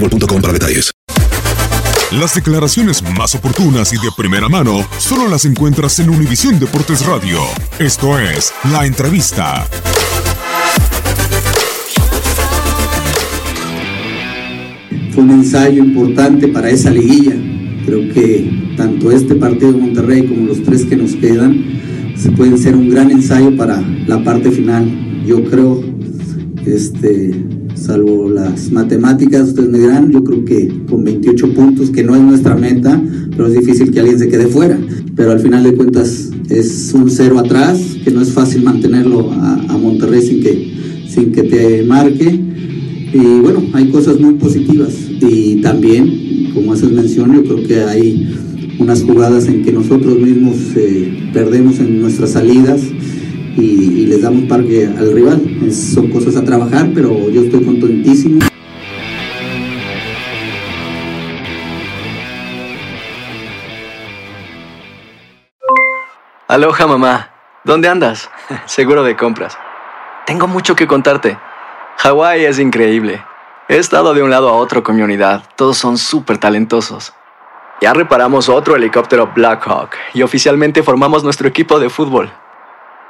boostmobile.com para detalles. Las declaraciones más oportunas y de primera mano solo las encuentras en Univisión Deportes Radio. Esto es La Entrevista. Fue un ensayo importante para esa liguilla. Creo que tanto este partido de Monterrey como los tres que nos quedan se pueden ser un gran ensayo para la parte final. Yo creo, este, salvo las matemáticas, ustedes me dirán, yo creo que con 28 puntos, que no es nuestra meta, pero es difícil que alguien se quede fuera. Pero al final de cuentas es un cero atrás, que no es fácil mantenerlo a, Monterrey sin que, sin que te marque. Y bueno, hay cosas muy positivas. Y también, como haces mención, yo creo que hay unas jugadas en que nosotros mismos eh, perdemos en nuestras salidas y, les damos parque al rival. Son cosas a trabajar, pero yo estoy contentísimo. Aloha mamá, ¿dónde andas? Seguro de compras. Tengo mucho que contarte. Hawái es increíble. He estado de un lado a otro con mi unidad. Todos son súper talentosos. Ya reparamos otro helicóptero Blackhawk y oficialmente formamos nuestro equipo de fútbol.